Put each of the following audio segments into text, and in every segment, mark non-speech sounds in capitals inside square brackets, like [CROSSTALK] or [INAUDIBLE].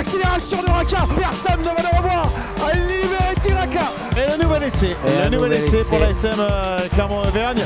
l'accélération de Raka. Personne ne va le revoir. À libérer Tiraka. Et le nouvel essai. Et le nouvel essai pour la SM euh, Clermont-Auvergne.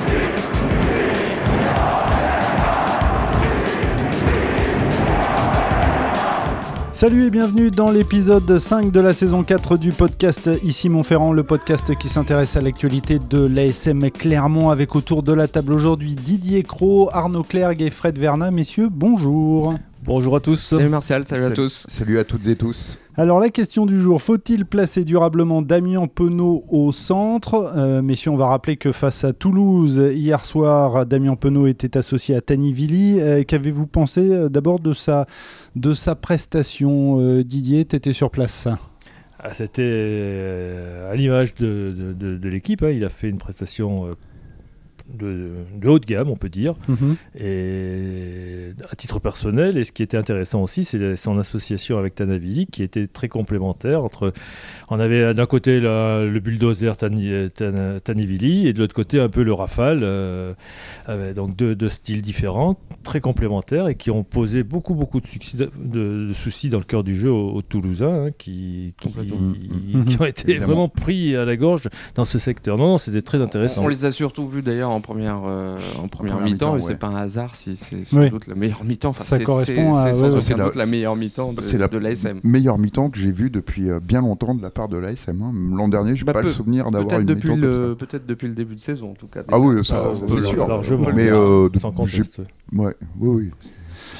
Salut et bienvenue dans l'épisode 5 de la saison 4 du podcast Ici Montferrand, le podcast qui s'intéresse à l'actualité de l'ASM Clermont avec autour de la table aujourd'hui Didier Cros, Arnaud Clergue et Fred Verna. Messieurs, bonjour. Bonjour à tous. Salut Martial, salut à tous. Salut à toutes et tous. Alors la question du jour, faut-il placer durablement Damien Penaud au centre? Euh, Messieurs, on va rappeler que face à Toulouse, hier soir, Damien Penaud était associé à Tanivili. Euh, Qu'avez-vous pensé euh, d'abord de sa, de sa prestation euh, Didier, tu étais sur place Ah, C'était à l'image de, de- de- de l'équipe. hein. Il a fait une prestation euh, de, de haut de gamme, on peut dire. Mhm. Et à titre personnel, et ce qui était intéressant aussi, c'est son association avec Tanavili, qui était très complémentaire. Entre, on avait d'un côté la- le bulldozer Tani, Tan- Tanivili et de l'autre côté un peu le Rafale, euh, avec donc deux, deux styles différents, très complémentaires et qui ont posé beaucoup beaucoup de, succès- de- de soucis dans le cœur du jeu aux, aux Toulousains, hein, qui, qui, Complètement. Mhm. qui ont été Évidemment. vraiment pris à la gorge dans ce secteur. Non, non, c'était très intéressant. On les a surtout vus d'ailleurs en première, euh, en première Première mi-temps, et c'est pas un hasard si c'est sans Oui. doute la meilleure mi-temps. Enfin, Ça c'est- correspond c'est- à- ouais, ouais. La- meilleure mi-temps de, C'est la de l'ASM. meilleure mi-temps que j'ai vue depuis euh, bien longtemps de la part de l'ASM. hein. L'an dernier, j'ai Bah, pas le souvenir d'avoir une depuis, mi-temps comme le, peut-être depuis le début de saison en tout cas. Ah oui, ça- ça, au- c'est sûr. Mais euh, sans conteste. Ouais, oui, oui.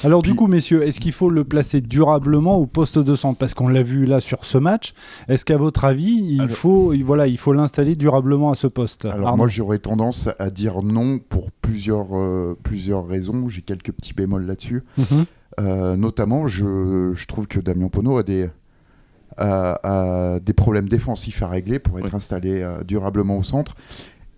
Alors du coup, messieurs, est-ce qu'il faut le placer durablement au poste de centre? Parce qu'on l'a vu là sur ce match. Est-ce qu'à votre avis, il Alors- faut, il- voilà, il faut l'installer durablement à ce poste? Alors moi, j'aurais tendance à dire non pour plusieurs, euh, plusieurs raisons. J'ai quelques petits bémols là-dessus. Mhm. Euh, notamment, je, je trouve que Damien Pono a des, des problèmes défensifs à régler pour être installé euh, durablement au centre.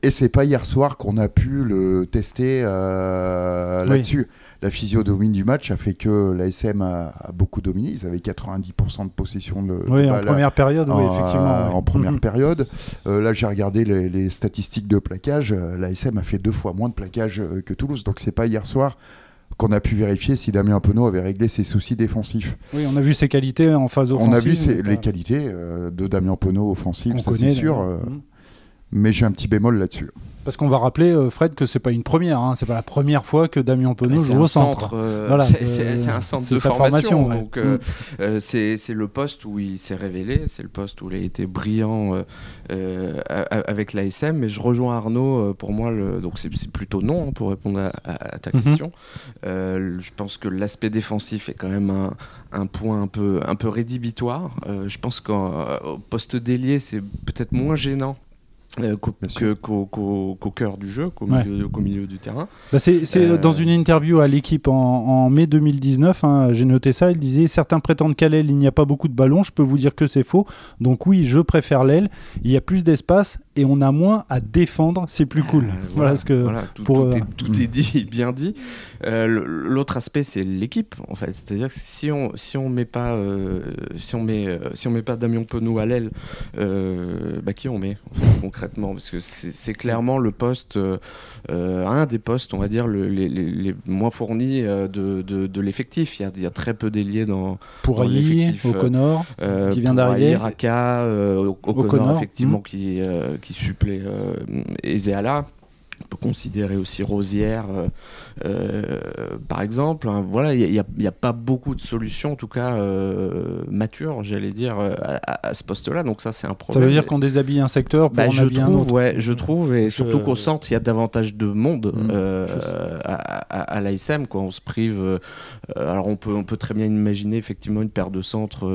Et c'est pas hier soir qu'on a pu le tester euh, Oui. là-dessus. La physiodomine du match a fait que l'ASM a, a beaucoup dominé. Ils avaient 90% de possession de, de Oui, en première période, oui, en, effectivement. oui. en première Mhm. période. Euh, là, j'ai regardé les, les statistiques de plaquage. Euh, L'ASM a fait deux fois moins de plaquage euh, que Toulouse. Donc, c'est pas hier soir qu'on a pu vérifier si Damien Penaud avait réglé ses soucis défensifs. Oui, on a vu ses qualités en phase offensive. On a vu ses- les qualités euh, de Damien Penaud offensif, qu'on ça c'est sûr. Mais j'ai un petit bémol là-dessus. Parce qu'on va rappeler, euh, Fred, que c'est pas une première. Hein, c'est pas la première fois que Damien Penaud joue au centre. euh, Voilà, c'est- euh, c'est un centre de sa formation. formation, ouais. donc, euh, Mm. euh, c'est c'est le poste où il s'est révélé, c'est le poste où il a été brillant euh, euh, avec l'ASM. Mais je rejoins Arnaud. pour moi, le, donc c'est c'est plutôt non hein, pour répondre à, à- à ta Mhm. question. Euh, je pense que l'aspect défensif est quand même un, un point un peu, un peu rédhibitoire. Euh, je pense qu'au poste d'ailier, c'est peut-être moins gênant. Euh, qu'au, cœur du jeu, qu'au Ouais. milieu, du terrain. Bah, c'est Euh, dans une interview à l'équipe en, en mai 2019, hein, j'ai noté ça, il disait certains prétendent qu'à l'aile il n'y a pas beaucoup de ballons, je peux vous dire que c'est faux. Donc oui, je préfère l'aile, il y a plus d'espace et on a moins à défendre, c'est plus cool. Euh, voilà, ce que voilà, tout, pour, tout euh, est, tout est dit, [LAUGHS] bien dit. Euh, L'autre aspect, c'est l'équipe, en fait. C'est-à-dire que si on si on met pas euh, si on met si on met pas Damien Penaud à l'aile, euh, bah qui on met en fait, concrètement? Parce que c'est clairement le poste, euh, euh, un des postes, on va dire le- les, moins fournis euh, de, de, de l'effectif. Il y a, il y a très peu d'ailiers dans pour dans Ailly, l'effectif, O'Connor, euh, Qui vient d'arriver. Ali Raka, O'Connor, effectivement, hmm. qui, qui supplée Ezeala. On peut considérer aussi Rosière, euh, euh, par exemple. hein. Voilà, il n'y a, pas beaucoup de solutions, en tout cas euh, matures, j'allais dire, à, ce poste-là. Donc ça, c'est un ça problème. veut dire qu'on déshabille un secteur pour Bah, en je habiller un autre. ouais, je trouve, et surtout qu'au centre, il y a davantage de monde Mm. à, à, à l'ASM, quoi. On se prive. alors, on peut, on peut très bien imaginer effectivement une paire de centres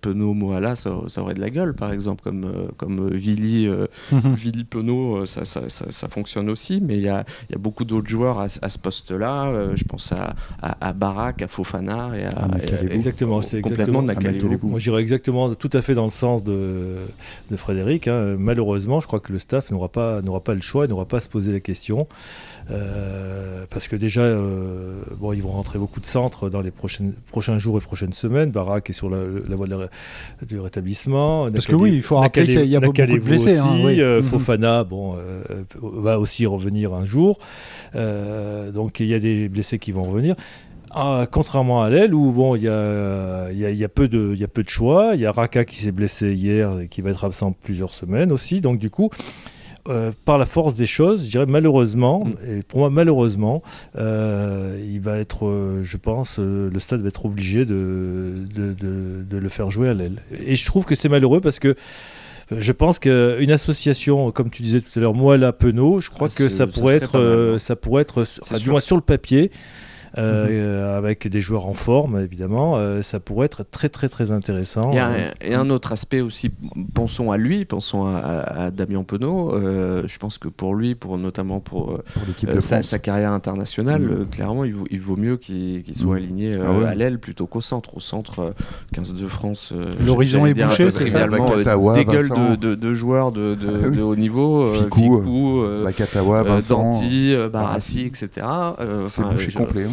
Penaud, Moala, ça, ça aurait de la gueule, par exemple, comme, comme Vili, euh, Mhm. Vili Penaud, ça, ça, ça, ça fonctionne aussi, mais il y a, il y a beaucoup d'autres joueurs à, à ce poste-là. euh, je pense à, à, à Barak, à Fofana et à. Et à- Exactement, c'est complètement exactement. Moi, j'irais exactement tout à fait dans le sens de, de Frédéric. hein. Malheureusement, je crois que le staff n'aura pas, n'aura pas le choix, et n'aura pas à se poser la question. Euh, parce que déjà, euh, bon, ils vont rentrer beaucoup de centres dans les prochaines, prochains jours et prochaines semaines. Barak est sur la, la voie de la ré- du rétablissement. Parce que oui, il faut rappeler qu'il y a- il y a beaucoup de blessés, hein, aussi, oui. euh, Mhm. Fofana, bon, euh, va aussi revenir un jour. Euh, donc il y a des blessés qui vont revenir. Ah, contrairement à l'aile où bon il y a, y, a, y a peu de il y a peu de choix il y a Raka qui s'est blessé hier et qui va être absent plusieurs semaines aussi donc du coup euh, par la force des choses, je dirais malheureusement, Mm. et pour moi malheureusement, euh, il va être, euh, je pense, le stade va être obligé de, de, de- de le faire jouer à l'aile. Et je trouve que c'est malheureux parce que je pense qu'une association, comme tu disais tout à l'heure, Moala Penaud, je crois Ah, que c'est- ça pourrait être, euh, ça pourrait être, du sûr. moins sur le papier. Euh, euh, avec des joueurs en forme évidemment, euh, ça pourrait être très très très intéressant. Il y a Euh, un, et un autre aspect aussi, pensons à lui, pensons à, à- à Damien Penaud. euh, je pense que pour lui, pour, notamment pour pour l'équipe de sa, carrière internationale, euh, clairement, il vaut, il vaut mieux qu'il soit Mm. aligné euh, Ah ouais. à l'aile plutôt qu'au centre. Au centre, euh, 15 de France. euh, L'horizon est dire, bouché, euh, c'est ça euh, Vakatawa, Des gueules de, de- de joueurs de, de- Ah oui. de haut niveau. euh, Ficou, Ficou, euh, euh, Vincent. Danti, euh, Barassi, etc. Euh, C'est bouché je- complet. hein.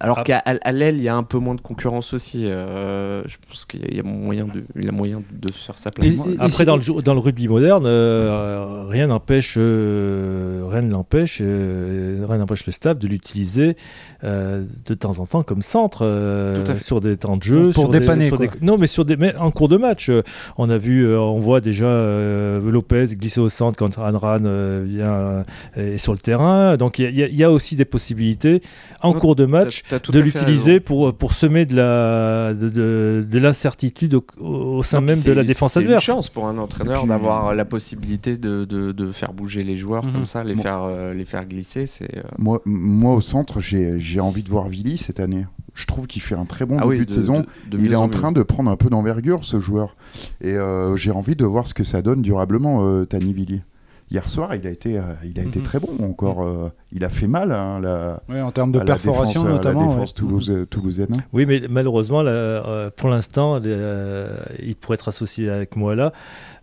alors Ah. qu'à l'aile, il y a un peu moins de concurrence aussi. euh, je pense qu'il y a moyen de, il a moyen de faire sa place. Et- et- Après, dans le, dans le rugby moderne, euh, rien n'empêche, euh, rien ne l'empêche, euh, rien n'empêche le staff de l'utiliser euh, de temps en temps comme centre euh, sur des temps de jeu, Pour sur dépanner, des, sur quoi. des- non, mais sur des, mais en cours de match, euh, on a vu, euh, on voit déjà euh, Lopez glisser au centre quand Anran euh, vient euh, est sur le terrain. Donc il y, a- y y aussi des possibilités en Non, cours de match de l'utiliser pour, pour semer de la de, de, de l'incertitude au, au sein Non, même de c'est- la défense C'est adverse. une chance pour un entraîneur puis- d'avoir la possibilité de, de, de faire bouger les joueurs Mhm. comme ça, les, Bon. faire, euh, les faire glisser. C'est euh, Moi, moi, au centre, j'ai j'ai envie de voir Vili cette année. Je trouve qu'il fait un très bon ah début oui, de, saison. de il est en mieux. train de prendre un peu d'envergure, ce joueur. Et euh, j'ai envie de voir ce que ça donne durablement, euh, Tani Vili. Hier soir, il a été, euh, il a été Mhm. très bon encore. euh, il a fait mal hein, la, Ouais, en termes de à la perforation défense, à notamment. la ouais. défense toulouse- euh, toulousaine. Oui, mais malheureusement, là, euh, pour l'instant, euh, il pourrait être associé avec moi là.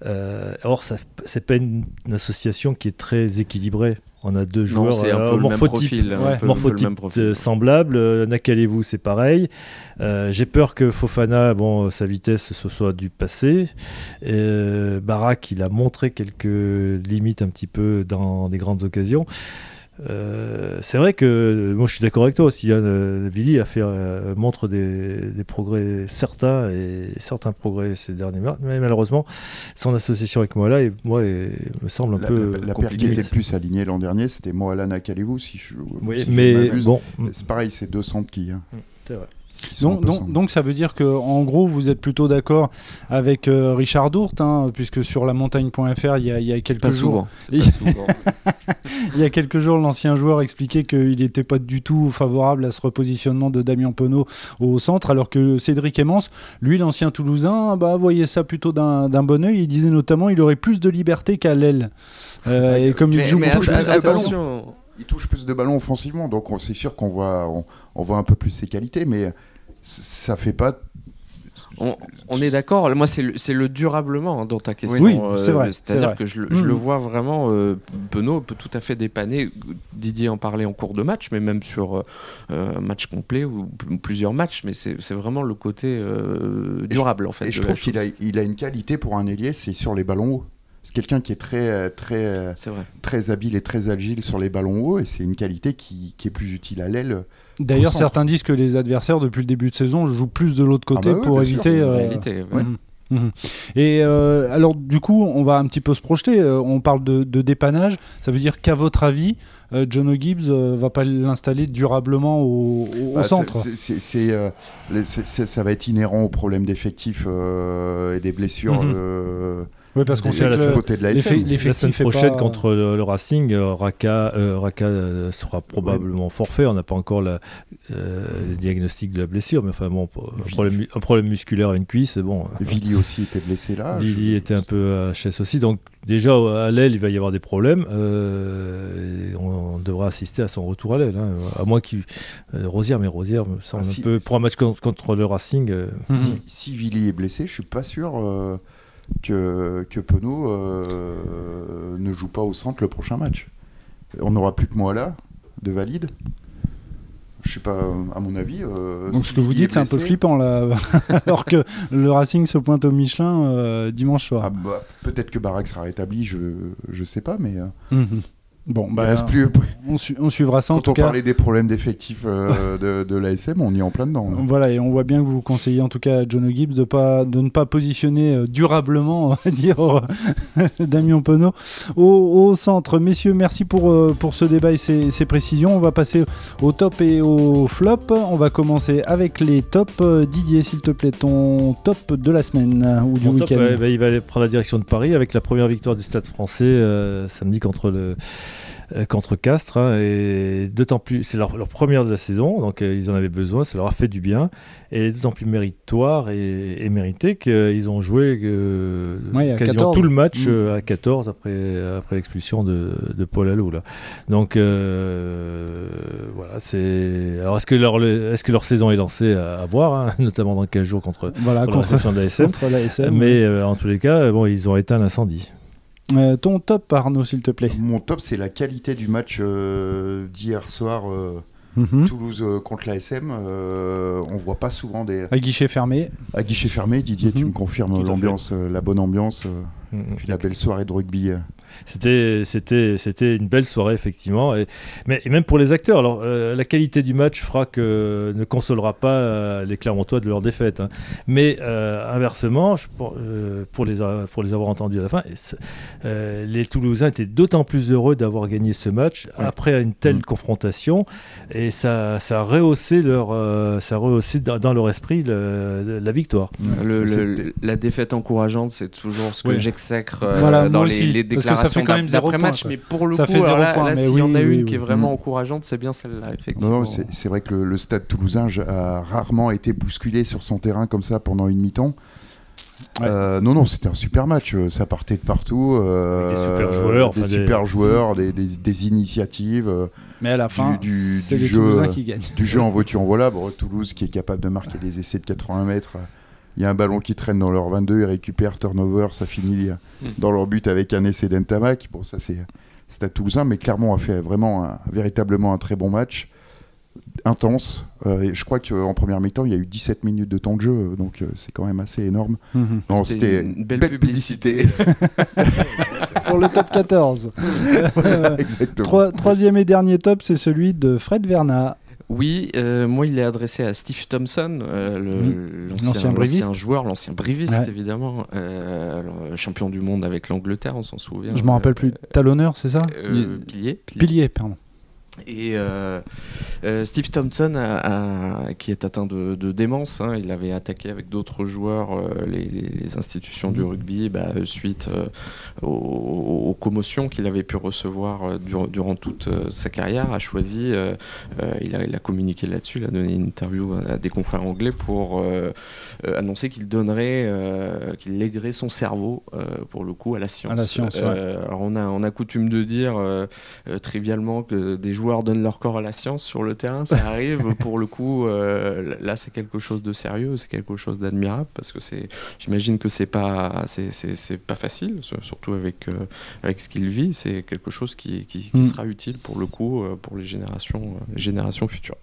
Euh, or, ça, c'est pas une, une association qui est très équilibrée. On a deux Non, joueurs euh, morphotypes ouais, euh, semblables. Euh, Nakalevou, c'est pareil. Euh, J'ai peur que Fofana, bon, sa vitesse, ce soit du passé. Euh, Barak, il a montré quelques limites un petit peu dans des grandes occasions. Euh, c'est vrai que moi je suis d'accord avec toi aussi. Hein, euh, Vili a fait euh, montre des, des progrès certains et certains progrès ces derniers mois, mais malheureusement son association avec moi là et moi est- me semble un La, peu la- la paire qui était le plus alignée l'an dernier, c'était Moala Nakalevou, si je, Oui, si je mais m'abuse. bon, C'est pareil, c'est deux centres qui, hein, c'est vrai. Donc, donc, ça veut dire que en gros vous êtes plutôt d'accord avec euh, Richard Dourte, hein, puisque sur la montagne.fr il y a, il y a quelques Pas jours, souvent. [LAUGHS] pas il y a quelques jours l'ancien joueur expliquait qu'il n'était pas du tout favorable à ce repositionnement de Damien Penaud au centre, alors que Cédric Emmons, lui l'ancien Toulousain, bah voyait ça plutôt d'un bon oeil. Il disait notamment il aurait plus de liberté qu'à l'aile. Euh, et comme il joue mais beaucoup attention. Il touche plus de ballons offensivement, donc on- c'est sûr qu'on voit, on, on voit un peu plus ses qualités, mais ça fait pas. On, on est d'accord. Moi, c'est le, c'est le durablement hein, dans ta question. Oui, euh, c'est vrai, c'est C'est-à-dire que je, Mhm. le vois vraiment. Euh, Penaud peut tout à fait dépanner. Didier en parlait en cours de match, mais même sur euh, un match complet ou plusieurs matchs. Mais c'est c'est vraiment le côté euh, durable en fait. Et je trouve qu'il a, il a une qualité pour un ailier, c'est sur les ballons hauts. C'est quelqu'un qui est très, euh, très, euh, vrai. très habile et très agile sur les ballons hauts, et c'est une qualité qui, qui est plus utile à l'aile. D'ailleurs, Au certains disent que les adversaires, depuis le début de saison, jouent plus de l'autre côté Ah bah oui, pour bien sûr. éviter. En euh, réalité, ouais. Et euh, alors, du coup, on va un petit peu se projeter. Euh, on parle de, de dépannage. Ça veut dire qu'à votre avis, euh, John O'Gibbs euh, va pas l'installer durablement au, au- au Bah, centre euh, ça va être inhérent aux problèmes d'effectifs euh, et des blessures Mhm. Euh, Oui, parce qu'on sait la que le- côté de la semaine prochaine pas- contre le, le Racing, euh, Raka, euh, Raka euh, sera probablement forfait. On n'a pas encore la, euh, le diagnostic de la blessure, mais enfin bon, un Vili. problème, un problème musculaire à une cuisse, bon. Vili aussi était blessé là. Je- était un peu HS aussi, donc déjà à l'aile il va y avoir des problèmes. euh, on, on devra assister à son retour à l'aile, hein, à moins qu'il euh, Rosière, mais Rosière me semble Ah, un si. peu pour un match contre, contre le Racing. euh. Si, si Vili est blessé, je suis pas sûr euh, que, que Penaud euh, ne joue pas au centre le prochain match. On n'aura plus que moi là, de valide. Je sais pas, à mon avis. euh, Donc, ce que vous dites, c'est un peu flippant là. [LAUGHS] alors que le Racing se pointe au Michelin euh, dimanche soir. Ah bah, Peut-être que Barak sera rétabli, je, je sais pas, mais. Mhm. Bon, bah, reste plus. on, su- on suivra ça en Quand tout on cas. parlait des problèmes d'effectifs euh, [LAUGHS] de, de l'ASM, on y est en plein dedans. là. Voilà, et on voit bien que vous conseillez en tout cas à John Gibbs de, pas, de ne pas positionner euh, durablement, on va dire, euh, [LAUGHS] Damien Penaud au, au centre. Messieurs, merci pour, euh, pour ce débat et ces, ces précisions. On va passer au top et au flop. On va commencer avec les tops. Didier, s'il te plaît, ton top de la semaine ou du week-end. ouais, bah, il va aller prendre la direction de Paris avec la première victoire du Stade français euh, samedi contre le contre Castres hein, et d'autant plus c'est leur, leur première de la saison donc euh, ils en avaient besoin ça leur a fait du bien et d'autant plus méritoire et, et mérité qu'ils ont joué euh, Ouais, quasiment 14. tout le match Mm. euh, à 14 après après l'expulsion de, de Paul Allou là donc euh, voilà c'est alors est-ce que leur est-ce que leur saison est lancée à, à voir hein, [LAUGHS] notamment dans 15 jours contre, Voilà, contre la contre, de la SM contre la SM. mais euh, en tous les cas, euh, bon, ils ont éteint l'incendie. Euh, ton top, Arnaud, s'il te plaît. Mon top, c'est la qualité du match euh, d'hier soir, euh, Mhm. Toulouse euh, contre l'ASM. Euh, on voit pas souvent des. À guichet fermé. À guichet fermé, Didier, tu Mhm. me confirmes l'ambiance, euh, la bonne ambiance, euh, Mm, puis la belle soirée de rugby. C'était, c'était, c'était une belle soirée effectivement. Et, mais et même pour les acteurs, alors euh, la qualité du match fera que ne consolera pas euh, les Clermontois de leur défaite. hein. Mais euh, inversement, je, pour, euh, pour les a- pour les avoir entendus à la fin, euh, les Toulousains étaient d'autant plus heureux d'avoir gagné ce match Ouais. après une telle Mm. confrontation, et ça, ça a rehaussé leur, euh, ça a rehaussé dans, dans leur esprit le- la victoire. Le- le- C'était- la défaite encourageante, c'est toujours ce que Oui. j'exècre euh, Voilà, dans aussi, les, les que ça fait quand même d'ap- zéro d'après-match. point, Mais pour le Ça coup, fait alors zéro là, s'il oui, y en a oui, une oui, qui est vraiment encourageante, c'est bien celle-là, effectivement. non, c'est c'est vrai que le, le stade toulousain a rarement été bousculé sur son terrain comme ça pendant une mi-temps. Ouais. Euh, non, non, c'était un super match. euh, Ça partait de partout. euh, des super joueurs, des enfin, des- super joueurs, des, des- des initiatives, Mais à la fin, du- c'est du les jeu, qui gagnent. du jeu en voiture en voilà. Bon, Toulouse qui est capable de marquer des essais de 80 mètres. Il y a un ballon qui traîne dans leur 22, ils récupèrent turnover, ça finit Mm. dans leur but avec un essai d'Entamac. Bon, ça c'est c'est à Toulousain, mais Clermont a fait vraiment un- véritablement un très bon match, intense. Euh, et je crois qu'en première mi-temps, il y a eu 17 minutes de temps de jeu, donc euh, c'est quand même assez énorme. Mhm. C'était une belle, publicité. [LAUGHS] Pour le top 14. Euh, [LAUGHS] Exactement. Trois- troisième et dernier top, c'est celui de Fred Verna. Oui, euh, moi il est adressé à Steve Thompson, euh, Mhm. L'ancien joueur, l'ancien briviste Ouais. évidemment, euh, alors, champion du monde avec l'Angleterre, on s'en souvient. Je me rappelle plus. Talonneur, c'est ça? Euh, pilier, pilier. Pilier, pardon. Et euh, euh, Steve Thompson, a- a- qui est atteint de, de démence, hein, il avait attaqué avec d'autres joueurs euh, les, institutions du rugby bah, suite aux, aux commotions qu'il avait pu recevoir durant, durant toute sa carrière, a choisi, il, a, il a communiqué là-dessus, il a donné une interview à des confrères anglais pour annoncer qu'il donnerait, qu'il léguerait son cerveau pour le coup à la science. À la science, ouais. Alors on a, on a coutume de dire trivialement que des joueurs donnent leur corps à la science sur le terrain, ça arrive. [LAUGHS] pour le coup, euh, là, c'est quelque chose de sérieux, c'est quelque chose d'admirable parce que c'est, j'imagine que c'est pas, c'est, c'est, c'est pas facile, sur- surtout avec euh, avec ce qu'il vit. C'est quelque chose qui, qui, qui Mm. sera utile pour le coup euh, pour les générations, euh, les générations futures.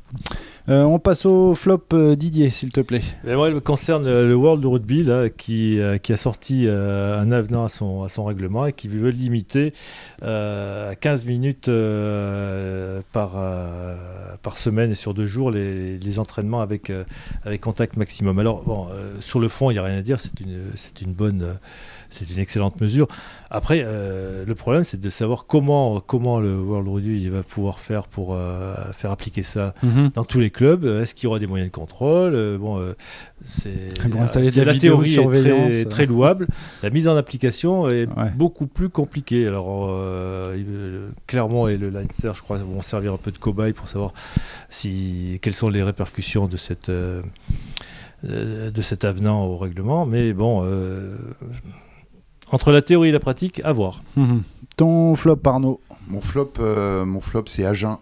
Euh, on passe au flop euh, Didier, s'il te plaît. Mais moi, elle concerne euh, le World Rugby là, qui, euh, qui a sorti euh, un avenant à son, à son règlement et qui veut limiter euh, à 15 minutes euh, par, euh, par semaine et sur deux jours les, les entraînements avec, euh, avec contact maximum. Alors, bon, euh, sur le fond, il n'y a rien à dire, c'est une, une bonne. euh, c'est une excellente mesure. Après, euh, le problème, c'est de savoir comment, comment le World Rugby il va pouvoir faire pour euh, faire appliquer ça dans tous les clubs. Euh, Est-ce qu'il y aura des moyens de contrôle? Euh, Bon, euh, c'est la la théorie est très, très louable. La mise en application est Ouais. beaucoup plus compliquée. Alors, euh, Clermont et le Leinster, je crois, vont servir un peu de cobaye pour savoir si quelles sont les répercussions de cette euh, euh, de cet avenant au règlement. Mais bon. euh, entre la théorie et la pratique, à voir. Mhm. Ton flop, Arnaud. Mon flop, euh, mon flop c'est Agen,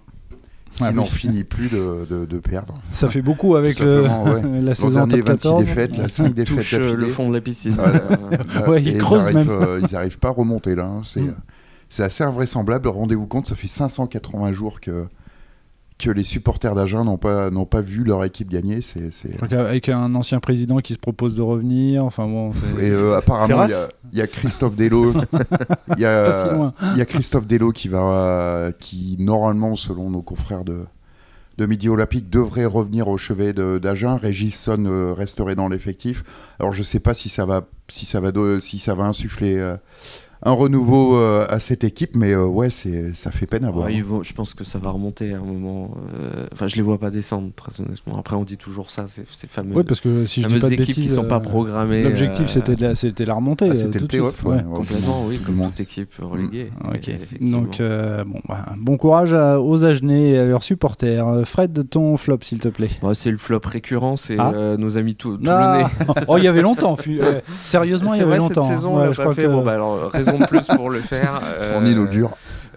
qui Ah n'en oui. finit plus de, de- de perdre. Ça fait beaucoup avec le, ouais. [LAUGHS] la saison dernier, top 26 14. défaites, là, 5 [LAUGHS] défaites Touche le fond de la piscine. Voilà. [LAUGHS] Ouais, Et ils creusent arrivent, même. euh, ils n'arrivent pas à remonter là. hein. C'est Mm. C'est assez invraisemblable. Rendez-vous compte, ça fait 580 jours que que les supporters d'Agen n'ont pas, n'ont pas vu leur équipe gagner. C'est, c'est... Donc, avec un ancien président qui se propose de revenir. Enfin bon, c'est- Et euh, apparemment, il y a- il y, a Christophe Dello. [LAUGHS] Il y, a- si y a Christophe Dello qui va, qui normalement, selon nos confrères de, de Midi Olympique, devrait revenir au chevet de- d'Agen. Régis Son euh, resterait dans l'effectif. Alors, je sais pas si ça va, si ça va, si ça va insuffler euh, un renouveau euh, à cette équipe, mais euh, ouais, c'est, ça fait peine à voir. Ouais, ils vont- je pense que ça va remonter à un moment. euh, Enfin, je les vois pas descendre, très honnêtement. Après, on dit toujours ça, ces, ces fameux, Oui, parce que si je dis pas de équipes bêtises, qui sont pas euh, programmées. L'objectif euh, c'était de la, c'était la remontée. Ah, c'était tout le play-off, Ouais. Complètement, oui, tout le comme toute équipe reléguée. Ok. effectivement. Donc euh, bon, bah, bon courage à- aux Agenais et à leurs supporters. Fred, ton flop s'il te plaît. Bon, c'est le flop récurrent, c'est Ah. euh, nos amis tout, Ah oh, il y avait longtemps. fu- euh, sérieusement, [LAUGHS] il y C'est avait vrai, longtemps. cette saison, on Ouais, l'a je crois fait. que- Bon, bah, alors, raison plus pour le faire. euh, On inaugure.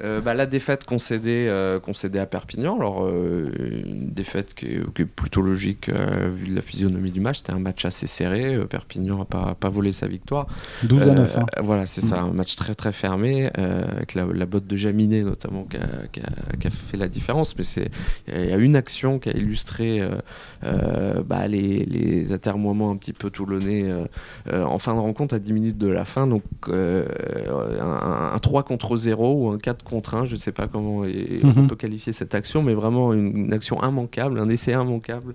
Euh, bah, la défaite concédée, euh, concédée à Perpignan, alors euh, une défaite qui est, qui est plutôt logique euh, vu la physionomie du match. C'était un match assez serré. euh, Perpignan n'a pas, pas volé sa victoire. 12 à 9. hein. Euh, Voilà, c'est Mm. ça, un match très très fermé, avec la, la botte de Jaminet notamment qui a, qui a- qui a fait la différence. Mais il y a une action qui a illustré bah, les, les atermoiements un petit peu toulonnais en fin de rencontre à 10 minutes de la fin. Donc un, un 3 contre 0 ou un 4 contre 1, je ne sais pas comment et- on Mhm. peut qualifier cette action, mais vraiment une, une action immanquable, un essai immanquable.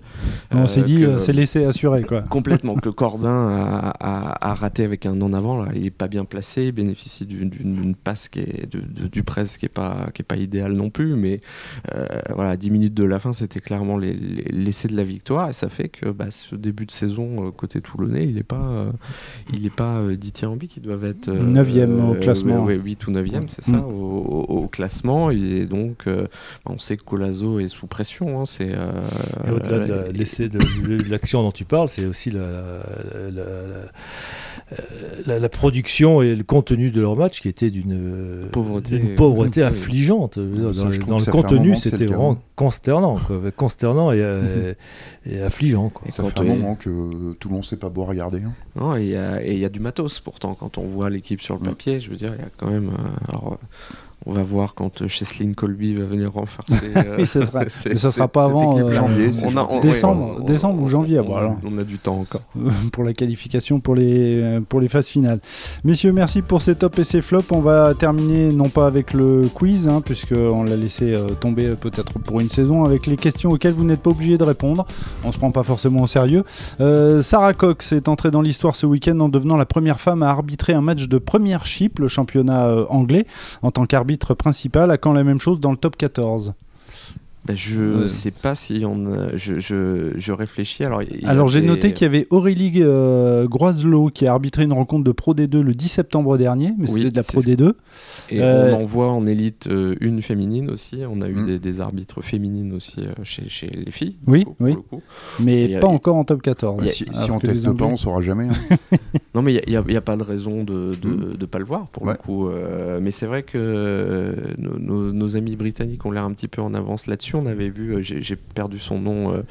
on s'est euh, dit, euh, c'est laissé assurer quoi. [LAUGHS] Complètement, que Cordin a, a- a raté avec un en avant. Là. Il n'est pas bien placé, il bénéficie d'une- passe qui est, de, de- du presse qui n'est pas, qui est pas idéal non plus. Mais euh, voilà, à 10 minutes de la fin, c'était clairement les- les- l'essai de la victoire. Et ça fait que bah, ce début de saison, côté Toulonnais, il n'est pas, euh, il est pas euh, dithyrambique. Ils doivent être euh, Neuvième au classement. ouais, ouais, 8 ou 9e, c'est ça, Mm. au, au- classement. Et donc, euh, on sait que Colazo est sous pression. hein, c'est, euh, Et au-delà de la- euh, de l'essai de, de l'action dont tu parles, c'est aussi la, la- la- la- la- la production et le contenu de leur match qui était d'une Pauvreté. d'une pauvreté Oui. affligeante. Dans, Ça, je trouve dans le contenu, moment c'était vraiment consternant, quoi. [LAUGHS] consternant et, euh, et affligeant. Quoi. Et Ça fait un moment que Toulon ne sait pas beau regarder. hein. Non, et il y a- et il y, a du matos pourtant quand on voit l'équipe sur le papier. Je veux dire, il y a quand même. euh, alors, euh, on va voir quand euh, Cheslin Colby va venir renforcer. [LAUGHS] euh, Oui, ce sera- c'est- [LAUGHS] mais ce sera pas avant, équipe. euh, janvier, c'est On a- on- décembre- ouais, on- décembre ou janvier, On, bon, alors. on a du temps encore. [LAUGHS] pour la qualification pour les, pour les phases finales. Messieurs, merci pour ces tops et ces flops. On va terminer non pas avec le quiz, hein, puisqu'on l'a laissé euh, tomber euh, peut-être pour une saison, avec les questions auxquelles vous n'êtes pas obligé de répondre. On se prend pas forcément au sérieux. Euh, Sarah Cox est entrée dans l'histoire ce week-end en devenant la première femme à arbitrer un match de première chip, le championnat euh, anglais, en tant qu'arbitre principal, à quand la même chose dans le top 14. Ben, je Ouais. sais pas si on. je, je, je réfléchis. Alors, Alors j'ai noté qu'il y avait Aurélie euh, Groiselot qui a arbitré une rencontre de Pro D2 le 10 septembre dernier, mais Oui, c'était de la Pro ce- D2. Et Euh, on en voit en élite euh, une féminine aussi. On a eu Mm. des, des arbitres féminines aussi euh, chez, chez les filles. Oui, oui. mais pas encore en top 14. il y a- si on teste pas, on saura jamais. hein. [LAUGHS] Non, mais il n'y a, pas de raison de ne de, de pas le voir, pour Ouais. le coup. Euh, mais c'est vrai que euh, nos, nos- nos amis britanniques ont l'air un petit peu en avance là-dessus. On avait vu, euh, j'ai perdu son nom, euh,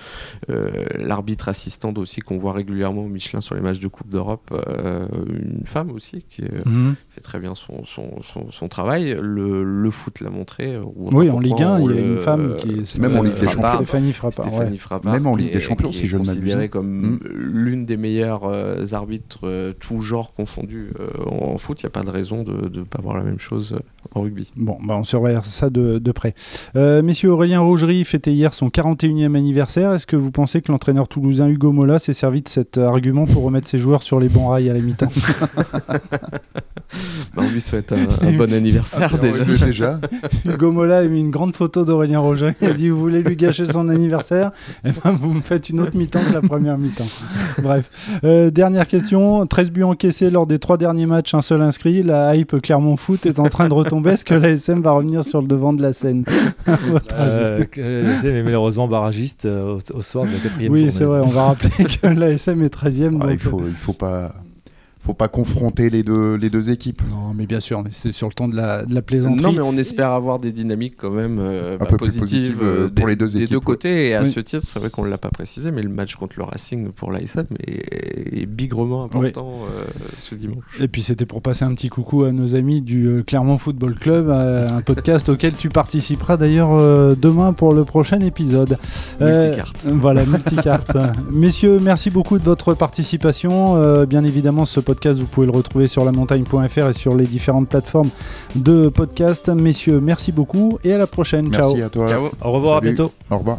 euh, l'arbitre assistante aussi, qu'on voit régulièrement au Michelin sur les matchs de Coupe d'Europe. euh, une femme aussi, qui euh, Mhm. fait très bien son, son, son, son travail. Le, le foot l'a montré. ou Oui, en Ligue quoi, 1, il y a une femme qui est Même en Ligue des Champions. Stéphanie Frappard. ouais. Stéphanie Frappard, Même en Ligue des Champions, qui si je ne m'abuse. considérée comme Mm. l'une des meilleures euh, arbitres, euh, tout genre confondu euh, en, en foot. Il n'y a pas de raison de ne pas voir la même chose euh, en rugby. Bon, bah on surveille ça de, de près. Euh, messieurs, Aurélien Rougerie fêtait hier son 41e anniversaire. Est-ce que vous pensez que l'entraîneur toulousain Hugo Mola s'est servi de cet argument pour remettre ses joueurs sur les bons rails à la mi-temps? [LAUGHS] Bah, on lui souhaite un, un bon anniversaire déjà. Euh, déjà. [LAUGHS] Hugo Mola a mis une grande photo d'Aurélien Rougerie. Il a dit Vous voulez lui gâcher son anniversaire? Eh ben, Vous me faites une autre mi-temps que la première mi-temps. Bref. Euh, dernière question 13 buts encaissés lors des trois derniers matchs, un seul inscrit. La hype Clermont Foot est en train de retomber. Est-ce que l'ASM va revenir sur le devant de la scène? Euh, [LAUGHS] que- mais malheureusement barragiste euh, au, au soir de la quatrième Oui, c'est vrai, on va rappeler [LAUGHS] que l'ASM est 13e. Ah, donc, il faut, il faut pas, faut pas confronter les deux, les deux équipes. Non, mais bien sûr, mais c'est sur le temps de la, de la plaisanterie. Non, mais on espère avoir des dynamiques quand même euh, Un bah, peu plus positives euh, des, pour les deux des équipes, deux ouais. côtés. Et à Oui. ce titre, c'est vrai qu'on ne l'a pas précisé, mais le match contre le Racing pour l'ASM est, est bigrement important euh, ce dimanche. Et puis c'était pour passer un petit coucou à nos amis du euh, Clermont Football Club, euh, un podcast [LAUGHS] auquel tu participeras d'ailleurs euh, demain pour le prochain épisode. Multicarte. voilà, multicarte. [LAUGHS] Messieurs, merci beaucoup de votre participation. Euh, bien évidemment, ce podcast, vous pouvez le retrouver sur lamontagne.fr et sur les différentes plateformes de podcast. Messieurs, merci beaucoup et à la prochaine. Merci Ciao. à toi. Ciao. Au revoir, Salut. à bientôt. Au revoir.